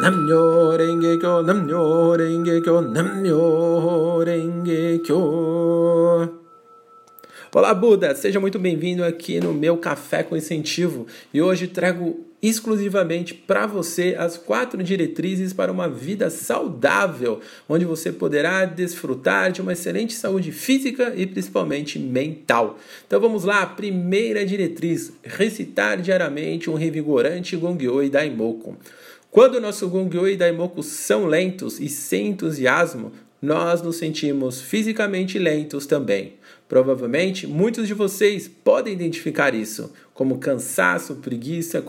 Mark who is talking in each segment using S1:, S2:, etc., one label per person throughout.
S1: Namyo Renge Kyo, Namyo Renge Kyo, Namyo Renge Kyo. Olá, Buda! Seja muito bem-vindo aqui no meu Café com Incentivo e hoje trago exclusivamente para você as quatro diretrizes para uma vida saudável, onde você poderá desfrutar de uma excelente saúde física e principalmente mental. Então vamos lá, primeira diretriz: recitar diariamente um revigorante Gongyo e Daimoku. Quando nosso Gongyo e Daimoku são lentos e sem entusiasmo, nós nos sentimos fisicamente lentos também. Provavelmente muitos de vocês podem identificar isso, como cansaço, preguiça,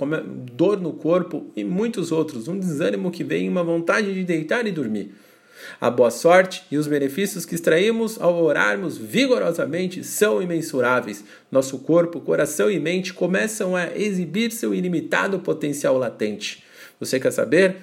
S1: dor no corpo e muitos outros, um desânimo que vem uma vontade de deitar e dormir. A boa sorte e os benefícios que extraímos ao orarmos vigorosamente são imensuráveis. Nosso corpo, coração e mente começam a exibir seu ilimitado potencial latente. Você quer saber?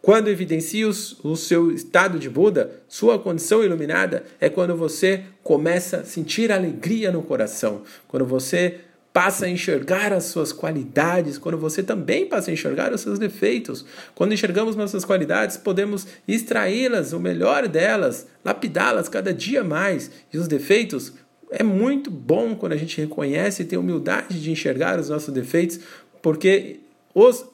S1: Quando evidencia o seu estado de Buda, sua condição iluminada, é quando você começa a sentir alegria no coração, quando você passa a enxergar as suas qualidades, quando você também passa a enxergar os seus defeitos. Quando enxergamos nossas qualidades, podemos extraí-las, o melhor delas, lapidá-las cada dia mais. E os defeitos, é muito bom quando a gente reconhece e tem humildade de enxergar os nossos defeitos, porque os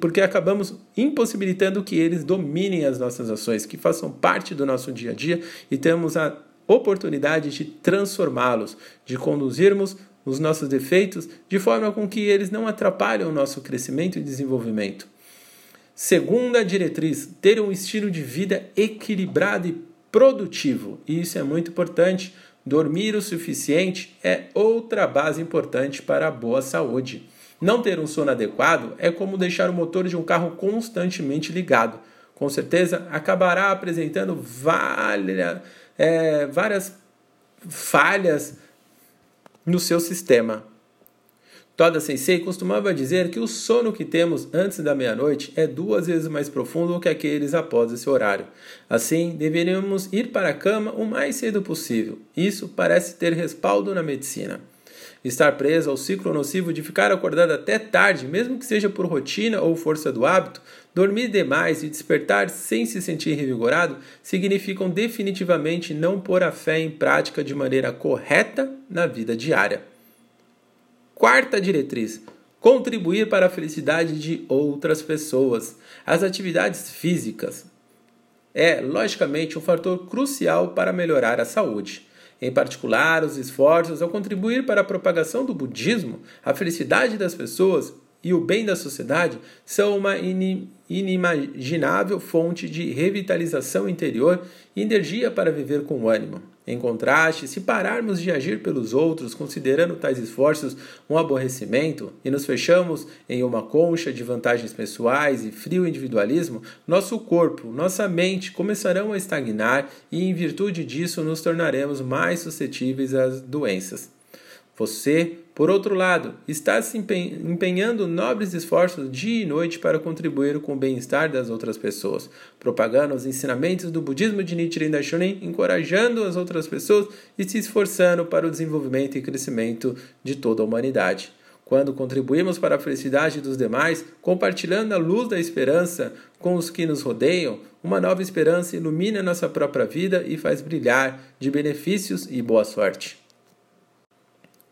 S1: porque acabamos impossibilitando que eles dominem as nossas ações, que façam parte do nosso dia a dia e temos a oportunidade de transformá-los, de conduzirmos os nossos defeitos de forma com que eles não atrapalhem o nosso crescimento e desenvolvimento. Segunda diretriz: ter um estilo de vida equilibrado e produtivo. E isso é muito importante. Dormir o suficiente é outra base importante para a boa saúde. Não ter um sono adequado é como deixar o motor de um carro constantemente ligado. Com certeza acabará apresentando várias, é, várias falhas no seu sistema. Toda Sensei costumava dizer que o sono que temos antes da meia-noite é duas vezes mais profundo que aqueles após esse horário. Assim, deveríamos ir para a cama o mais cedo possível. Isso parece ter respaldo na medicina. Estar preso ao ciclo nocivo de ficar acordado até tarde, mesmo que seja por rotina ou força do hábito, dormir demais e despertar sem se sentir revigorado significam definitivamente não pôr a fé em prática de maneira correta na vida diária. Quarta diretriz: contribuir para a felicidade de outras pessoas. As atividades físicas é, logicamente, um fator crucial para melhorar a saúde. Em particular, os esforços ao contribuir para a propagação do budismo, a felicidade das pessoas e o bem da sociedade são uma inimaginável fonte de revitalização interior e energia para viver com ânimo. Em contraste, se pararmos de agir pelos outros, considerando tais esforços um aborrecimento, e nos fechamos em uma concha de vantagens pessoais e frio individualismo, nosso corpo, nossa mente começarão a estagnar e, em virtude disso, nos tornaremos mais suscetíveis às doenças. Você, por outro lado, está se empenhando nobres esforços dia e noite para contribuir com o bem-estar das outras pessoas, propagando os ensinamentos do budismo de Nichiren Daishonin, encorajando as outras pessoas e se esforçando para o desenvolvimento e crescimento de toda a humanidade. Quando contribuímos para a felicidade dos demais, compartilhando a luz da esperança com os que nos rodeiam, uma nova esperança ilumina nossa própria vida e faz brilhar de benefícios e boa sorte.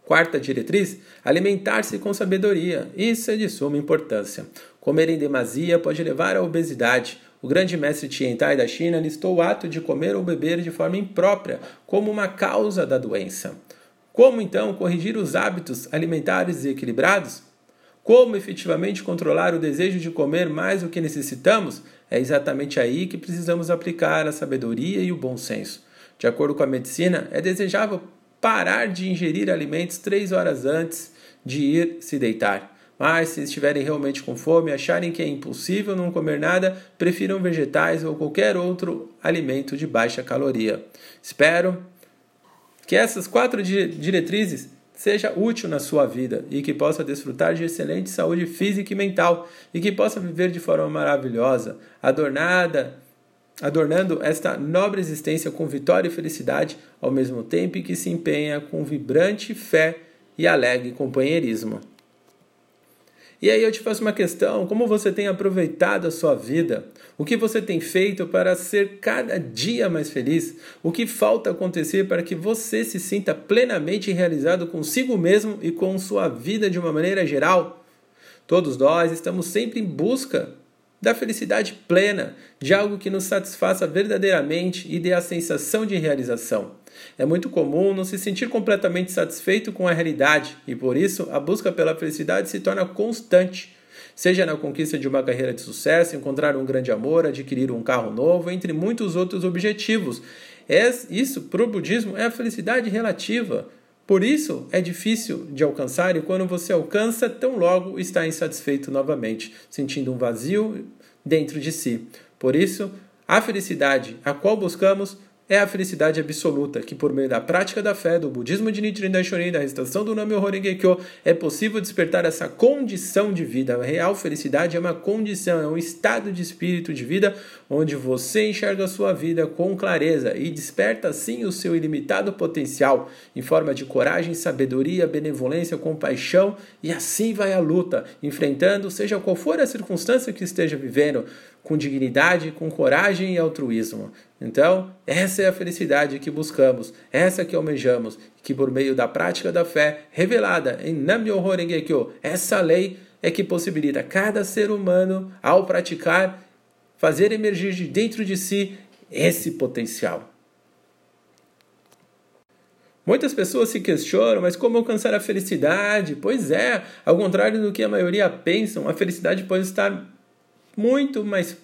S1: Quarta diretriz: alimentar-se com sabedoria. Isso é de suma importância. Comer em demasia pode levar à obesidade. O grande mestre Tiantai da China listou o ato de comer ou beber de forma imprópria como uma causa da doença. Como então corrigir os hábitos alimentares equilibrados? Como efetivamente controlar o desejo de comer mais do que necessitamos? É exatamente aí que precisamos aplicar a sabedoria e o bom senso. De acordo com a medicina, é desejável parar de ingerir alimentos três horas antes de ir se deitar. Mas se estiverem realmente com fome acharem que é impossível não comer nada, prefiram vegetais ou qualquer outro alimento de baixa caloria. Espero que essas quatro diretrizes seja útil na sua vida e que possa desfrutar de excelente saúde física e mental e que possa viver de forma maravilhosa, adornada adornando esta nobre existência com vitória e felicidade, ao mesmo tempo que se empenha com vibrante fé e alegre companheirismo. E aí eu te faço uma questão: como você tem aproveitado a sua vida? O que você tem feito para ser cada dia mais feliz? O que falta acontecer para que você se sinta plenamente realizado consigo mesmo e com sua vida de uma maneira geral? Todos nós estamos sempre em busca da felicidade plena, de algo que nos satisfaça verdadeiramente e dê a sensação de realização. É muito comum não se sentir completamente satisfeito com a realidade e por isso a busca pela felicidade se torna constante. Seja na conquista de uma carreira de sucesso, encontrar um grande amor, adquirir um carro novo, entre muitos outros objetivos. É, isso, para o budismo, é a felicidade relativa. Por isso é difícil de alcançar e quando você alcança, tão logo está insatisfeito novamente, sentindo um vazio dentro de si. Por isso, a felicidade a qual buscamos é a felicidade absoluta, que por meio da prática da fé, do budismo de Nichiren Daishonin, da recitação do Nami Horenge Kyo, é possível despertar essa condição de vida. A real felicidade é uma condição, é um estado de espírito de vida onde você enxerga a sua vida com clareza e desperta assim o seu ilimitado potencial em forma de coragem, sabedoria, benevolência, compaixão e assim vai a luta, enfrentando seja qual for a circunstância que esteja vivendo, com dignidade, com coragem e altruísmo. Então, essa é a felicidade que buscamos, essa que almejamos, que por meio da prática da fé revelada em Nam-myoho Renge-kyo, essa lei é que possibilita cada ser humano, ao praticar, fazer emergir de dentro de si esse potencial. Muitas pessoas se questionam, mas como alcançar a felicidade? Pois é, ao contrário do que a maioria pensam, a felicidade pode estar muito mais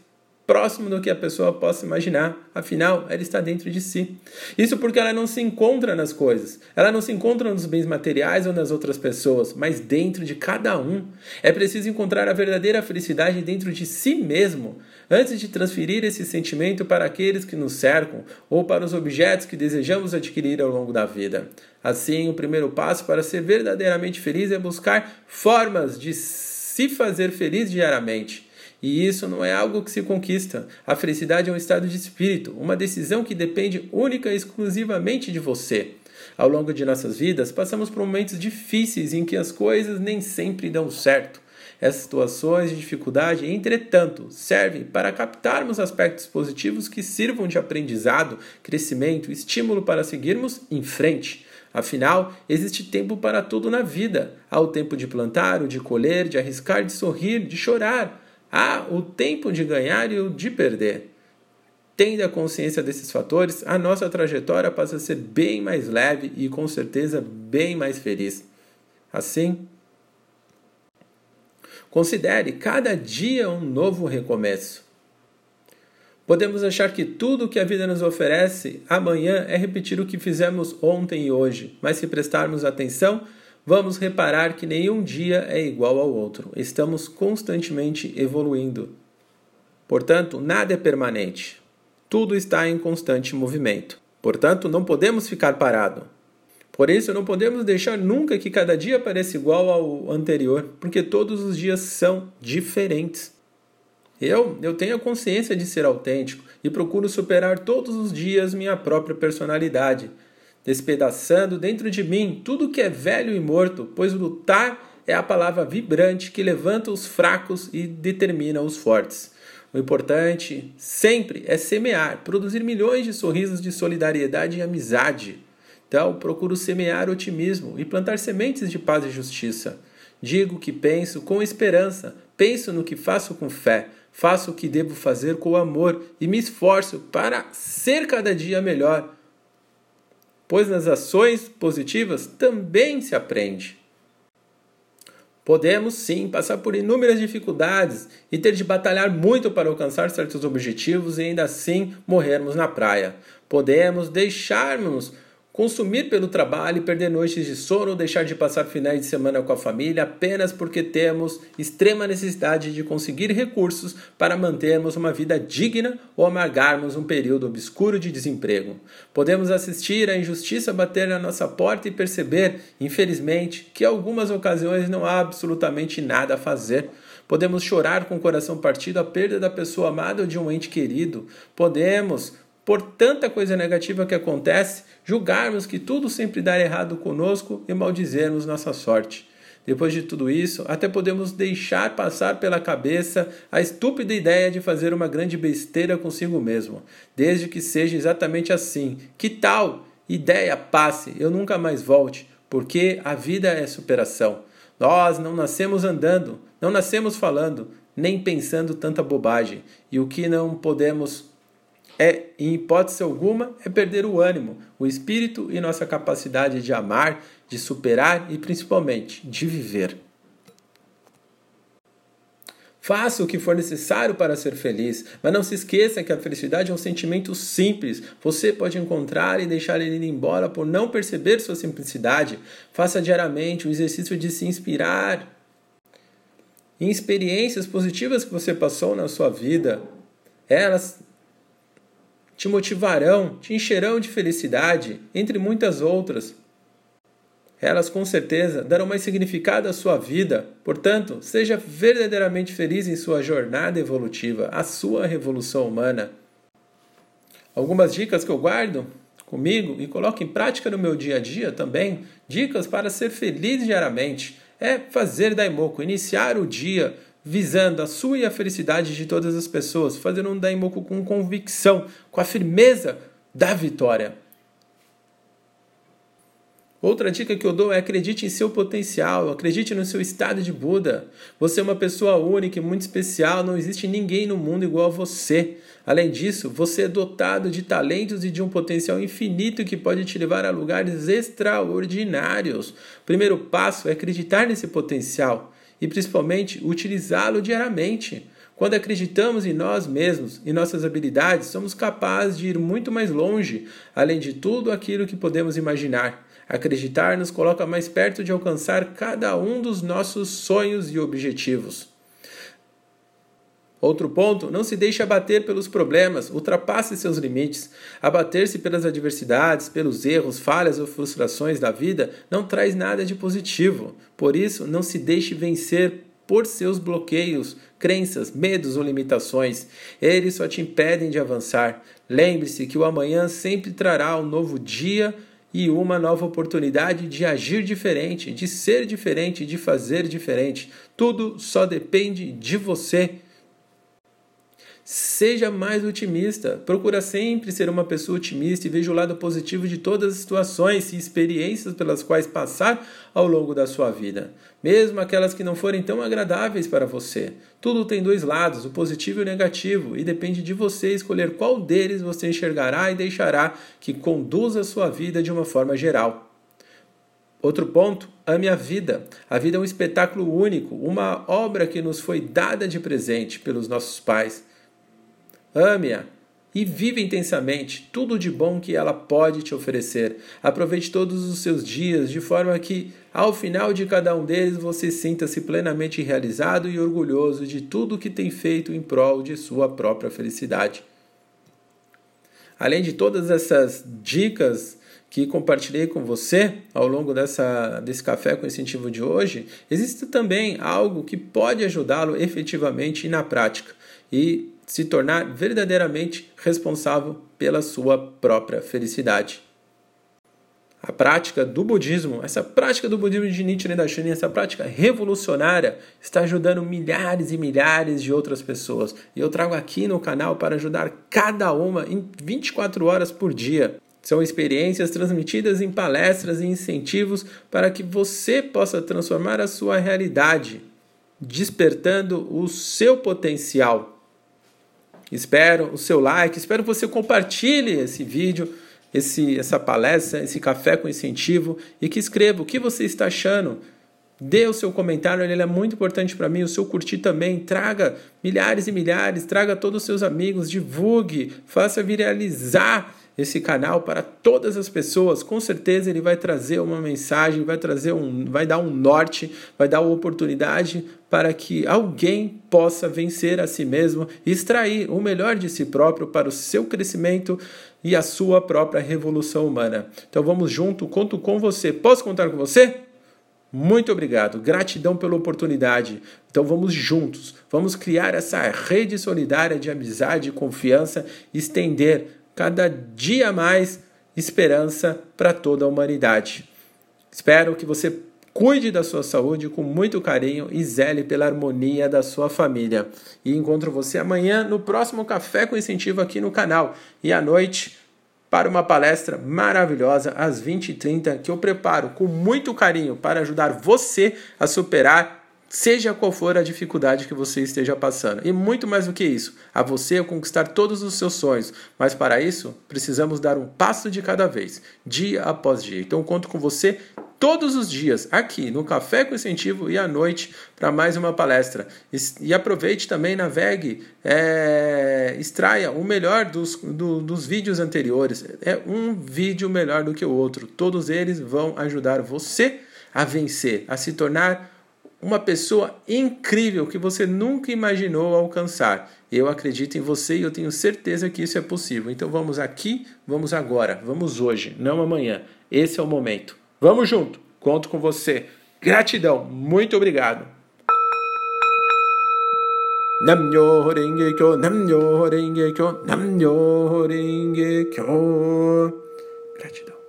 S1: próximo do que a pessoa possa imaginar, afinal, ela está dentro de si. Isso porque ela não se encontra nas coisas, ela não se encontra nos bens materiais ou nas outras pessoas, mas dentro de cada um. É preciso encontrar a verdadeira felicidade dentro de si mesmo, antes de transferir esse sentimento para aqueles que nos cercam ou para os objetos que desejamos adquirir ao longo da vida. Assim, o primeiro passo para ser verdadeiramente feliz é buscar formas de se fazer feliz diariamente. E isso não é algo que se conquista. A felicidade é um estado de espírito, uma decisão que depende única e exclusivamente de você. Ao longo de nossas vidas, passamos por momentos difíceis em que as coisas nem sempre dão certo. Essas situações de dificuldade, entretanto, servem para captarmos aspectos positivos que sirvam de aprendizado, crescimento, estímulo para seguirmos em frente. Afinal, existe tempo para tudo na vida. Há o tempo de plantar, o de colher, de arriscar, de sorrir, de chorar. Há o tempo de ganhar e o de perder. Tendo a consciência desses fatores, a nossa trajetória passa a ser bem mais leve e com certeza bem mais feliz. Assim, considere cada dia um novo recomeço. Podemos achar que tudo que a vida nos oferece amanhã é repetir o que fizemos ontem e hoje, mas se prestarmos atenção, vamos reparar que nenhum dia é igual ao outro. Estamos constantemente evoluindo. Portanto, nada é permanente. Tudo está em constante movimento. Portanto, não podemos ficar parado. Por isso, não podemos deixar nunca que cada dia pareça igual ao anterior, porque todos os dias são diferentes. Eu, eu tenho a consciência de ser autêntico e procuro superar todos os dias minha própria personalidade, despedaçando dentro de mim tudo que é velho e morto, pois lutar é a palavra vibrante que levanta os fracos e determina os fortes. O importante sempre é semear, produzir milhões de sorrisos de solidariedade e amizade. Então, procuro semear otimismo e plantar sementes de paz e justiça. Digo que penso com esperança, penso no que faço com fé, faço o que devo fazer com amor e me esforço para ser cada dia melhor pois nas ações positivas também se aprende. Podemos sim passar por inúmeras dificuldades e ter de batalhar muito para alcançar certos objetivos e ainda assim morrermos na praia. Podemos deixarmos consumir pelo trabalho perder noites de sono deixar de passar finais de semana com a família apenas porque temos extrema necessidade de conseguir recursos para mantermos uma vida digna ou amargarmos um período obscuro de desemprego. Podemos assistir à injustiça bater na nossa porta e perceber, infelizmente, que em algumas ocasiões não há absolutamente nada a fazer. Podemos chorar com o coração partido a perda da pessoa amada ou de um ente querido. Podemos por tanta coisa negativa que acontece, julgarmos que tudo sempre dá errado conosco e maldizermos nossa sorte. Depois de tudo isso, até podemos deixar passar pela cabeça a estúpida ideia de fazer uma grande besteira consigo mesmo, desde que seja exatamente assim. Que tal? Ideia passe, eu nunca mais volte, porque a vida é superação. Nós não nascemos andando, não nascemos falando, nem pensando tanta bobagem. E o que não podemos é, em hipótese alguma, é perder o ânimo, o espírito e nossa capacidade de amar, de superar e principalmente de viver. Faça o que for necessário para ser feliz, mas não se esqueça que a felicidade é um sentimento simples. Você pode encontrar e deixar ele ir embora por não perceber sua simplicidade. Faça diariamente o exercício de se inspirar em experiências positivas que você passou na sua vida. Elas te motivarão, te encherão de felicidade, entre muitas outras. Elas com certeza darão mais significado à sua vida. Portanto, seja verdadeiramente feliz em sua jornada evolutiva, a sua revolução humana. Algumas dicas que eu guardo comigo e coloco em prática no meu dia a dia também, dicas para ser feliz diariamente, é fazer Daimoku, iniciar o dia visando a sua e a felicidade de todas as pessoas, fazendo um Daimoku com convicção, com a firmeza da vitória. Outra dica que eu dou é acredite em seu potencial, acredite no seu estado de Buda. Você é uma pessoa única e muito especial, não existe ninguém no mundo igual a você. Além disso, você é dotado de talentos e de um potencial infinito que pode te levar a lugares extraordinários. O primeiro passo é acreditar nesse potencial e principalmente utilizá-lo diariamente. Quando acreditamos em nós mesmos e nossas habilidades, somos capazes de ir muito mais longe, além de tudo aquilo que podemos imaginar. Acreditar nos coloca mais perto de alcançar cada um dos nossos sonhos e objetivos. Outro ponto, não se deixe abater pelos problemas, ultrapasse seus limites. Abater-se pelas adversidades, pelos erros, falhas ou frustrações da vida não traz nada de positivo. Por isso, não se deixe vencer por seus bloqueios, crenças, medos ou limitações. Eles só te impedem de avançar. Lembre-se que o amanhã sempre trará um novo dia e uma nova oportunidade de agir diferente, de ser diferente, de fazer diferente. Tudo só depende de você. Seja mais otimista. Procura sempre ser uma pessoa otimista e veja o lado positivo de todas as situações e experiências pelas quais passar ao longo da sua vida, mesmo aquelas que não forem tão agradáveis para você. Tudo tem dois lados, o positivo e o negativo, e depende de você escolher qual deles você enxergará e deixará que conduza a sua vida de uma forma geral. Outro ponto, ame a vida. A vida é um espetáculo único, uma obra que nos foi dada de presente pelos nossos pais. Ame-a e vive intensamente tudo de bom que ela pode te oferecer. Aproveite todos os seus dias de forma que, ao final de cada um deles, você sinta-se plenamente realizado e orgulhoso de tudo que tem feito em prol de sua própria felicidade. Além de todas essas dicas que compartilhei com você ao longo dessa, desse café com incentivo de hoje, existe também algo que pode ajudá-lo efetivamente e na prática. E se tornar verdadeiramente responsável pela sua própria felicidade. A prática do budismo, essa prática do budismo de Nichiren Daishonin, essa prática revolucionária, está ajudando milhares e milhares de outras pessoas. E eu trago aqui no canal para ajudar cada uma em 24 horas por dia. São experiências transmitidas em palestras e incentivos para que você possa transformar a sua realidade, despertando o seu potencial Espero o seu like, espero que você compartilhe esse vídeo, esse, essa palestra, esse café com incentivo e que escreva o que você está achando. Dê o seu comentário, ele é muito importante para mim. O seu curtir também. Traga milhares e milhares, traga todos os seus amigos, divulgue, faça viralizar esse canal para todas as pessoas. Com certeza ele vai trazer uma mensagem, vai trazer um, vai dar um norte, vai dar uma oportunidade para que alguém possa vencer a si mesmo e extrair o melhor de si próprio para o seu crescimento e a sua própria revolução humana. Então vamos junto, conto com você. Posso contar com você? Muito obrigado, gratidão pela oportunidade. Então vamos juntos, vamos criar essa rede solidária de amizade e confiança, estender cada dia mais esperança para toda a humanidade. Espero que você Cuide da sua saúde com muito carinho e zele pela harmonia da sua família. E encontro você amanhã no próximo Café com Incentivo aqui no canal. E à noite, para uma palestra maravilhosa às 20h30 que eu preparo com muito carinho para ajudar você a superar seja qual for a dificuldade que você esteja passando. E muito mais do que isso, a você conquistar todos os seus sonhos. Mas para isso, precisamos dar um passo de cada vez, dia após dia. Então conto com você todos os dias aqui no Café com Incentivo e à noite para mais uma palestra. E aproveite também, navegue, é, extraia o melhor dos, do, dos vídeos anteriores. É um vídeo melhor do que o outro. Todos eles vão ajudar você a vencer, a se tornar uma pessoa incrível que você nunca imaginou alcançar. Eu acredito em você e eu tenho certeza que isso é possível. Então vamos aqui, vamos agora, vamos hoje, não amanhã. Esse é o momento. Vamos junto. Conto com você. Gratidão. Muito obrigado. Gratidão.